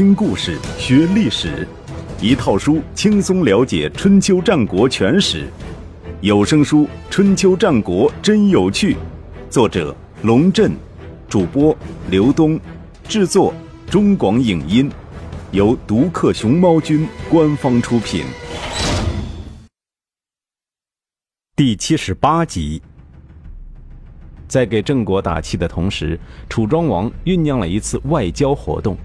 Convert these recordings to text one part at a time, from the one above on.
听故事学历史，一套书轻松了解春秋战国全史。有声书《春秋战国真有趣》，作者龙震，主播刘东，制作中广影音，由独克熊猫君官方出品。第七十八集。在给郑国打气的同时，楚庄王酝酿了一次外交活动。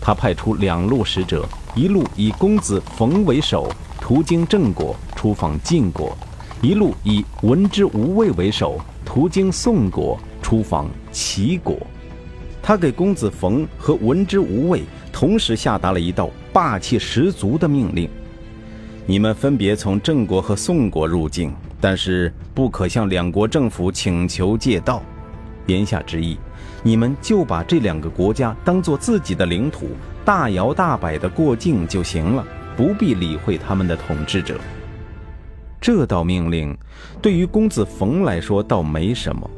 他派出两路使者，一路以公子冯为首，途经郑国，出访晋国；一路以文之无畏为首，途经宋国，出访齐国。他给公子冯和文之无畏同时下达了一道霸气十足的命令：你们分别从郑国和宋国入境。但是不可向两国政府请求借道，言下之意，你们就把这两个国家当做自己的领土，大摇大摆地过境就行了，不必理会他们的统治者。这道命令对于公子冯来说倒没什么，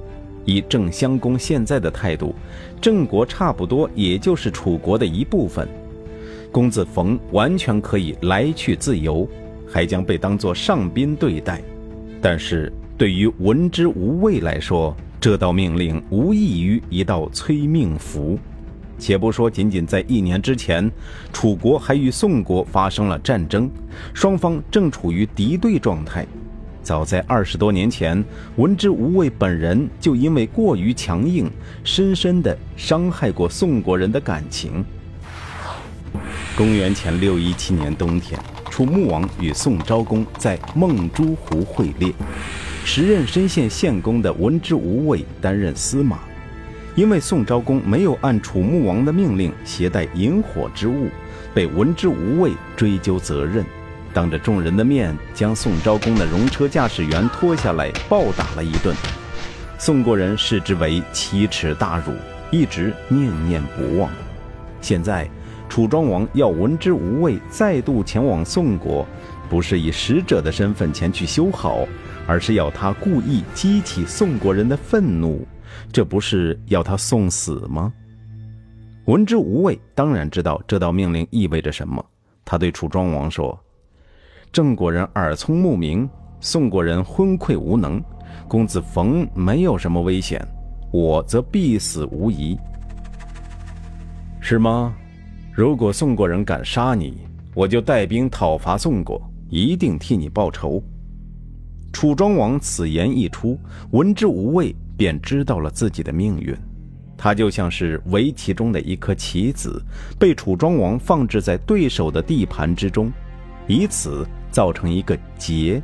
以郑襄公现在的态度，郑国差不多也就是楚国的一部分，公子冯完全可以来去自由，还将被当作上宾对待。但是对于文之无畏来说，这道命令无异于一道催命符。且不说仅仅在一年之前，楚国还与宋国发生了战争，双方正处于敌对状态。早在二十多年前，文之无畏本人就因为过于强硬，深深地伤害过宋国人的感情。公元前六一七年冬天。楚穆王与宋昭公在孟珠湖会猎，时任深县县公的文之无畏担任司马。因为宋昭公没有按楚穆王的命令携带引火之物，被文之无畏追究责任，当着众人的面将宋昭公的戎车驾驶员拖下来暴打了一顿。宋国人视之为奇耻大辱，一直念念不忘。现在。楚庄王要文之无畏再度前往宋国，不是以使者的身份前去修好，而是要他故意激起宋国人的愤怒，这不是要他送死吗？文之无畏当然知道这道命令意味着什么，他对楚庄王说：“郑国人耳聪目明，宋国人昏聩无能，公子冯没有什么危险，我则必死无疑，是吗？”如果宋国人敢杀你，我就带兵讨伐宋国，一定替你报仇。楚庄王此言一出，文之无畏便知道了自己的命运。他就像是围棋中的一颗棋子，被楚庄王放置在对手的地盘之中，以此造成一个劫。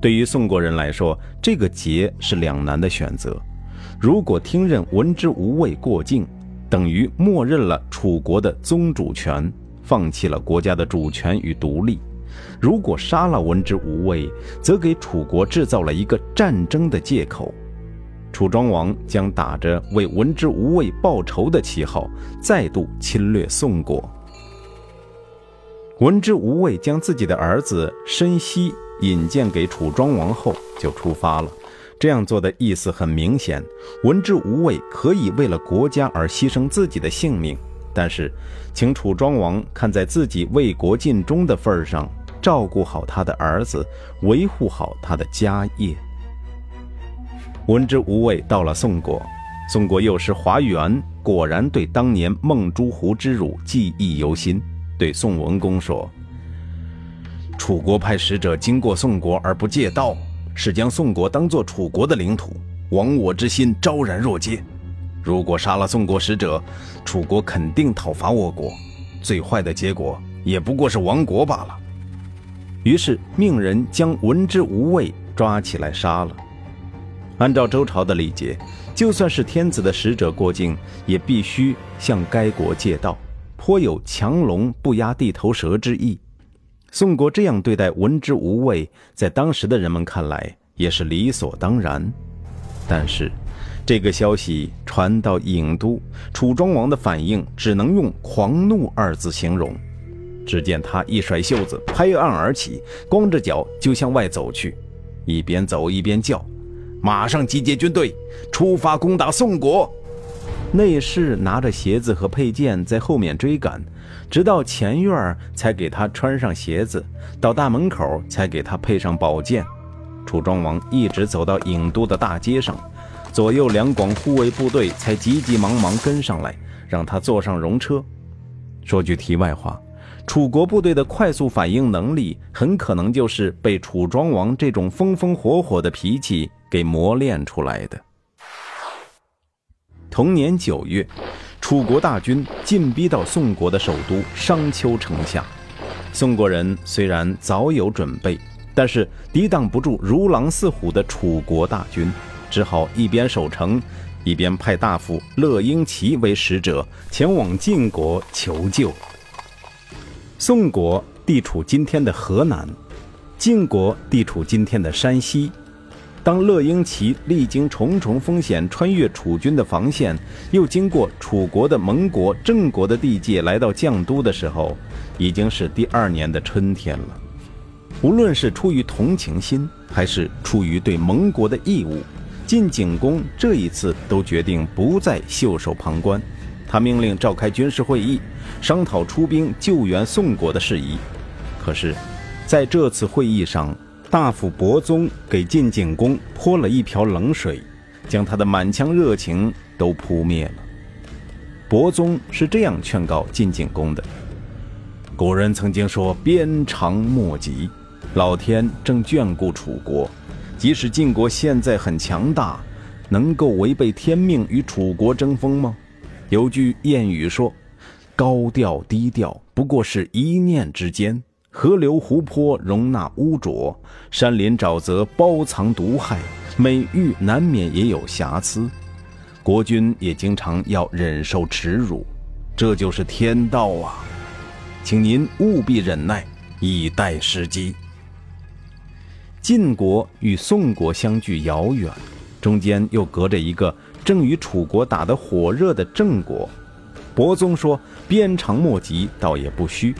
对于宋国人来说，这个劫是两难的选择：如果听任文之无畏过境。等于默认了楚国的宗主权，放弃了国家的主权与独立。如果杀了文之无畏，则给楚国制造了一个战争的借口。楚庄王将打着为文之无畏报仇的旗号，再度侵略宋国。文之无畏将自己的儿子申息引荐给楚庄王后，就出发了。这样做的意思很明显，文之无畏可以为了国家而牺牲自己的性命，但是，请楚庄王看在自己为国尽忠的份上，照顾好他的儿子，维护好他的家业。文之无畏到了宋国，宋国右师华元果然对当年孟珠湖之辱记忆犹新，对宋文公说：“楚国派使者经过宋国而不借道。”是将宋国当作楚国的领土，亡我之心昭然若揭。如果杀了宋国使者，楚国肯定讨伐我国，最坏的结果也不过是亡国罢了。于是命人将文之无畏抓起来杀了。按照周朝的礼节，就算是天子的使者过境，也必须向该国借道，颇有强龙不压地头蛇之意。宋国这样对待文之无畏，在当时的人们看来也是理所当然。但是，这个消息传到郢都，楚庄王的反应只能用“狂怒”二字形容。只见他一甩袖子，拍案而起，光着脚就向外走去，一边走一边叫：“马上集结军队，出发攻打宋国！”内侍拿着鞋子和佩剑在后面追赶，直到前院才给他穿上鞋子，到大门口才给他配上宝剑。楚庄王一直走到郢都的大街上，左右两广护卫部队才急急忙忙跟上来，让他坐上戎车。说句题外话，楚国部队的快速反应能力，很可能就是被楚庄王这种风风火火的脾气给磨练出来的。同年九月，楚国大军进逼到宋国的首都商丘城下，宋国人虽然早有准备。但是抵挡不住如狼似虎的楚国大军，只好一边守城，一边派大夫乐英奇为使者前往晋国求救。宋国地处今天的河南，晋国地处今天的山西。当乐英齐历经重重风险，穿越楚军的防线，又经过楚国的盟国郑国的地界，来到绛都的时候，已经是第二年的春天了。无论是出于同情心，还是出于对盟国的义务，晋景公这一次都决定不再袖手旁观。他命令召开军事会议，商讨出兵救援宋国的事宜。可是，在这次会议上，大夫伯宗给晋景公泼了一瓢冷水，将他的满腔热情都扑灭了。伯宗是这样劝告晋景公的：“古人曾经说‘鞭长莫及’。”老天正眷顾楚国，即使晋国现在很强大，能够违背天命与楚国争锋吗？有句谚语说：“高调低调不过是一念之间。河流湖泊容纳污浊，山林沼泽包藏毒害，美玉难免也有瑕疵。国君也经常要忍受耻辱，这就是天道啊！请您务必忍耐，以待时机。”晋国与宋国相距遥远，中间又隔着一个正与楚国打得火热的郑国。伯宗说：“鞭长莫及，倒也不虚。”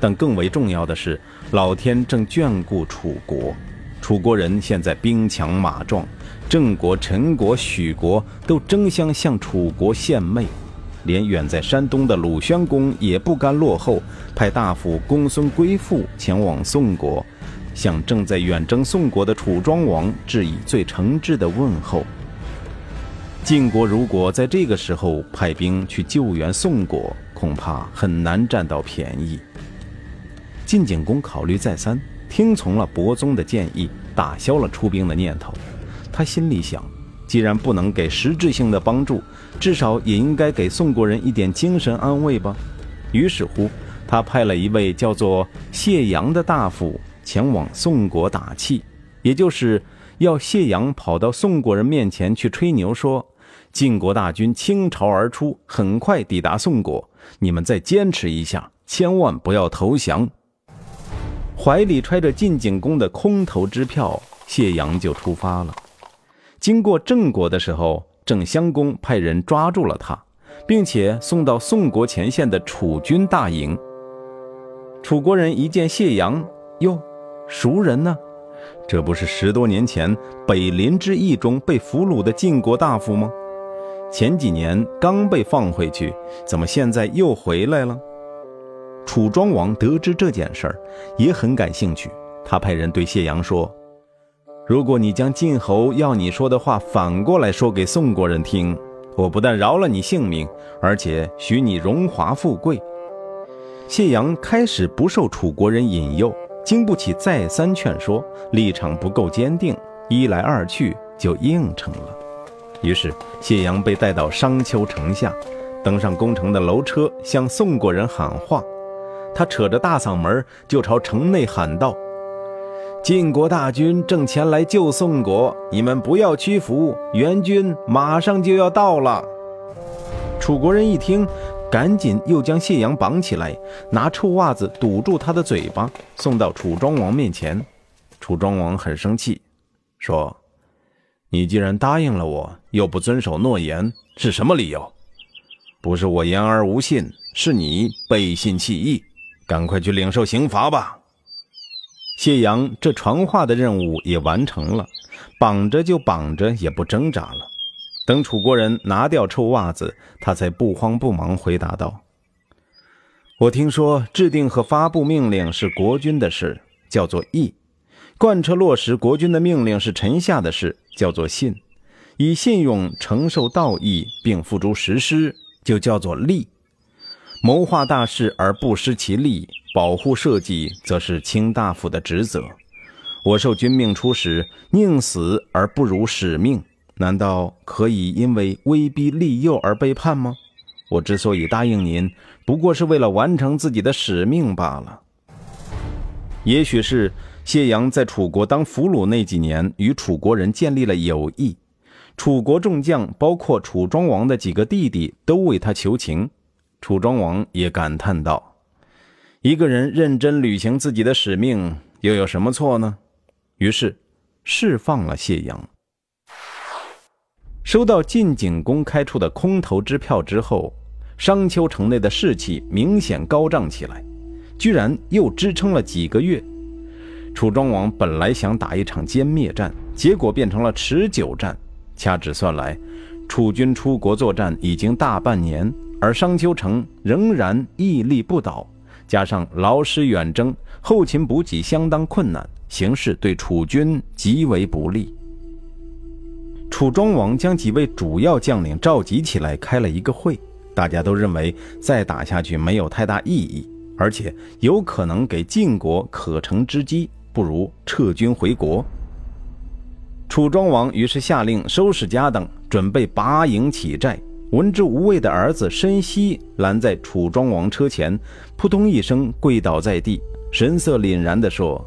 但更为重要的是，老天正眷顾楚国。楚国人现在兵强马壮，郑国、陈国、许国都争相向楚国献媚，连远在山东的鲁宣公也不甘落后，派大夫公孙归父前往宋国。向正在远征宋国的楚庄王致以最诚挚的问候。晋国如果在这个时候派兵去救援宋国，恐怕很难占到便宜。晋景公考虑再三，听从了伯宗的建议，打消了出兵的念头。他心里想，既然不能给实质性的帮助，至少也应该给宋国人一点精神安慰吧。于是乎，他派了一位叫做谢阳的大夫。前往宋国打气，也就是要谢阳跑到宋国人面前去吹牛，说晋国大军倾巢而出，很快抵达宋国，你们再坚持一下，千万不要投降。怀里揣着晋景公的空头支票，谢阳就出发了。经过郑国的时候，郑襄公派人抓住了他，并且送到宋国前线的楚军大营。楚国人一见谢阳，哟。熟人呢？这不是十多年前北林之役中被俘虏的晋国大夫吗？前几年刚被放回去，怎么现在又回来了？楚庄王得知这件事儿，也很感兴趣。他派人对谢阳说：“如果你将晋侯要你说的话反过来说给宋国人听，我不但饶了你性命，而且许你荣华富贵。”谢阳开始不受楚国人引诱。经不起再三劝说，立场不够坚定，一来二去就应承了。于是谢阳被带到商丘城下，登上攻城的楼车，向宋国人喊话。他扯着大嗓门就朝城内喊道：“晋国大军正前来救宋国，你们不要屈服，援军马上就要到了。”楚国人一听。赶紧又将谢阳绑起来，拿臭袜子堵住他的嘴巴，送到楚庄王面前。楚庄王很生气，说：“你既然答应了我，又不遵守诺言，是什么理由？不是我言而无信，是你背信弃义。赶快去领受刑罚吧。”谢阳这传话的任务也完成了，绑着就绑着，也不挣扎了。等楚国人拿掉臭袜子，他才不慌不忙回答道：“我听说制定和发布命令是国君的事，叫做义；贯彻落实国君的命令是臣下的事，叫做信；以信用承受道义并付诸实施，就叫做利。谋划大事而不失其利，保护社稷，则是卿大夫的职责。我受君命出使，宁死而不辱使命。”难道可以因为威逼利诱而背叛吗？我之所以答应您，不过是为了完成自己的使命罢了。也许是谢阳在楚国当俘虏那几年，与楚国人建立了友谊，楚国众将，包括楚庄王的几个弟弟，都为他求情。楚庄王也感叹道：“一个人认真履行自己的使命，又有什么错呢？”于是释放了谢阳。收到晋景公开出的空头支票之后，商丘城内的士气明显高涨起来，居然又支撑了几个月。楚庄王本来想打一场歼灭战，结果变成了持久战。掐指算来，楚军出国作战已经大半年，而商丘城仍然屹立不倒。加上劳师远征，后勤补给相当困难，形势对楚军极为不利。楚庄王将几位主要将领召集起来，开了一个会。大家都认为再打下去没有太大意义，而且有可能给晋国可乘之机，不如撤军回国。楚庄王于是下令收拾家当，准备拔营起寨。闻之无畏的儿子申息拦在楚庄王车前，扑通一声跪倒在地，神色凛然地说：“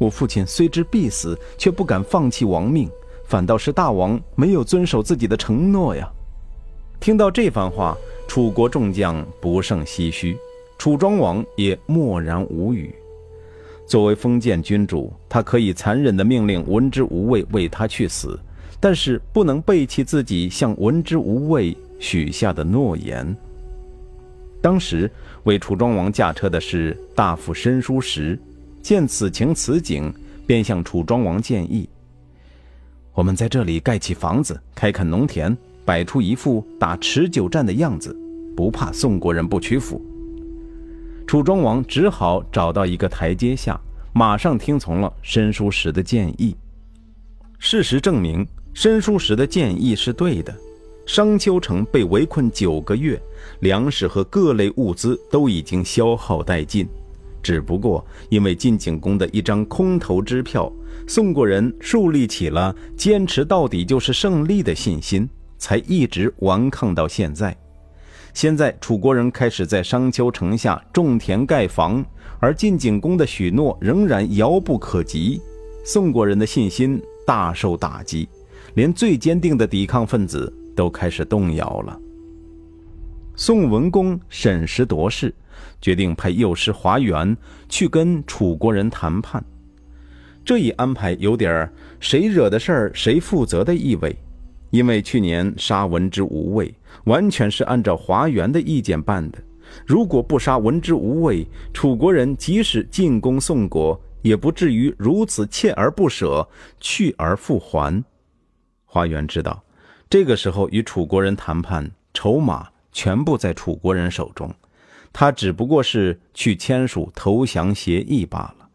我父亲虽知必死，却不敢放弃亡命。”反倒是大王没有遵守自己的承诺呀！听到这番话，楚国众将不胜唏嘘，楚庄王也默然无语。作为封建君主，他可以残忍地命令文之无畏为他去死，但是不能背弃自己向文之无畏许下的诺言。当时为楚庄王驾车的是大夫申叔时，见此情此景，便向楚庄王建议。我们在这里盖起房子，开垦农田，摆出一副打持久战的样子，不怕宋国人不屈服。楚庄王只好找到一个台阶下，马上听从了申叔时的建议。事实证明，申叔时的建议是对的。商丘城被围困九个月，粮食和各类物资都已经消耗殆尽，只不过因为晋景公的一张空头支票。宋国人树立起了坚持到底就是胜利的信心，才一直顽抗到现在。现在楚国人开始在商丘城下种田盖房，而晋景公的许诺仍然遥不可及，宋国人的信心大受打击，连最坚定的抵抗分子都开始动摇了。宋文公审时度势，决定派右师华元去跟楚国人谈判。这一安排有点谁惹的事儿谁负责的意味，因为去年杀文之无畏，完全是按照华元的意见办的。如果不杀文之无畏，楚国人即使进攻宋国，也不至于如此锲而不舍，去而复还。华元知道，这个时候与楚国人谈判，筹码全部在楚国人手中，他只不过是去签署投降协议罢了，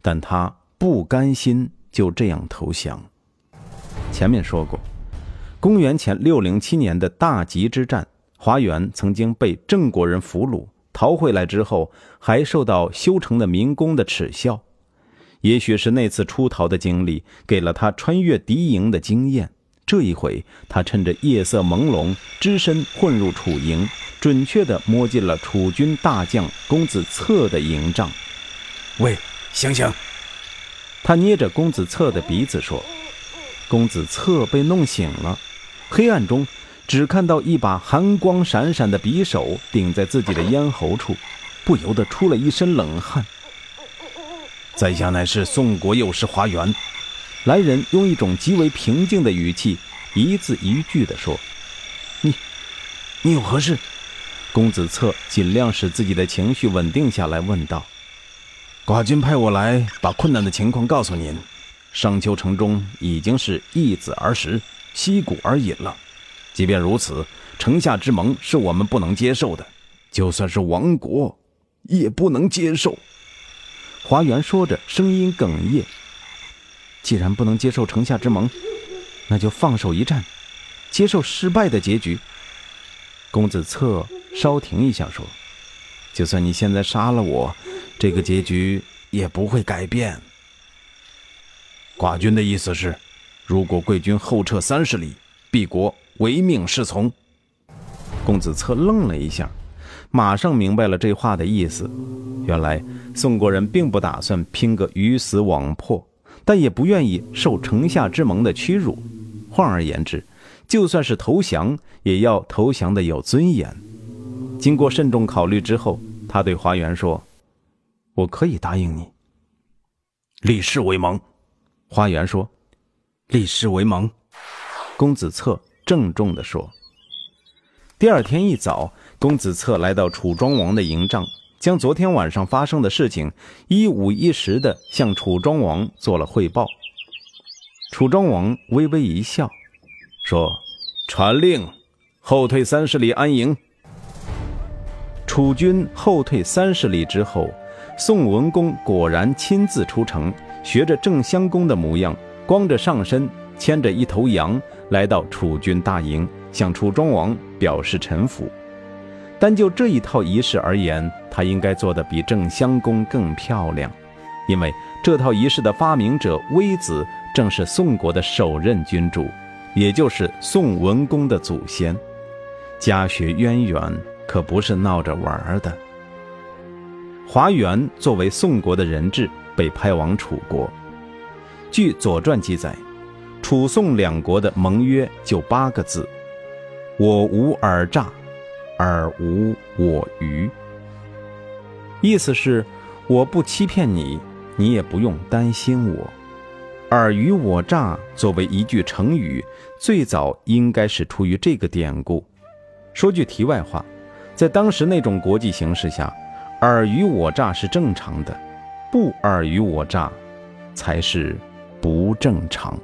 但他。不甘心就这样投降。前面说过，公元前六零七年的大吉之战，华元曾经被郑国人俘虏，逃回来之后，还受到修城的民工的耻笑。也许是那次出逃的经历，给了他穿越敌营的经验。这一回，他趁着夜色朦胧，只身混入楚营，准确地摸进了楚军大将公子策的营帐。喂，醒醒！他捏着公子策的鼻子说：“公子策被弄醒了，黑暗中只看到一把寒光闪闪的匕首顶在自己的咽喉处，不由得出了一身冷汗。在下乃是宋国右师华元。”来人用一种极为平静的语气，一字一句地说：“你，你有何事？”公子策尽量使自己的情绪稳定下来，问道。寡君派我来把困难的情况告诉您。商丘城中已经是易子而食，息鼓而饮了。即便如此，城下之盟是我们不能接受的，就算是亡国，也不能接受。华元说着，声音哽咽。既然不能接受城下之盟，那就放手一战，接受失败的结局。公子策稍停一下，说：“就算你现在杀了我，这个结局也不会改变。”寡君的意思是，如果贵军后撤三十里，敝国唯命是从。公子策愣了一下，马上明白了这话的意思。原来宋国人并不打算拼个鱼死网破。但也不愿意受城下之盟的屈辱。换而言之，就算是投降，也要投降的有尊严。经过慎重考虑之后，他对华元说：“我可以答应你，立誓为盟。”花元说：“立誓为盟。”公子策郑重地说。第二天一早，公子策来到楚庄王的营帐。将昨天晚上发生的事情一五一十地向楚庄王做了汇报。楚庄王微微一笑，说：“传令，后退三十里安营。”楚军后退三十里之后，宋文公果然亲自出城，学着郑襄公的模样，光着上身，牵着一头羊，来到楚军大营，向楚庄王表示臣服。单就这一套仪式而言，他应该做得比郑襄公更漂亮，因为这套仪式的发明者微子正是宋国的首任君主，也就是宋文公的祖先，家学渊源，可不是闹着玩的。华元作为宋国的人质，被派往楚国。据《左传》记载，楚宋两国的盟约就八个字：“我无尔诈。”尔无我虞，意思是我不欺骗你，你也不用担心我。尔虞我诈作为一句成语，最早应该是出于这个典故。说句题外话，在当时那种国际形势下，尔虞我诈是正常的，不尔虞我诈才是不正常。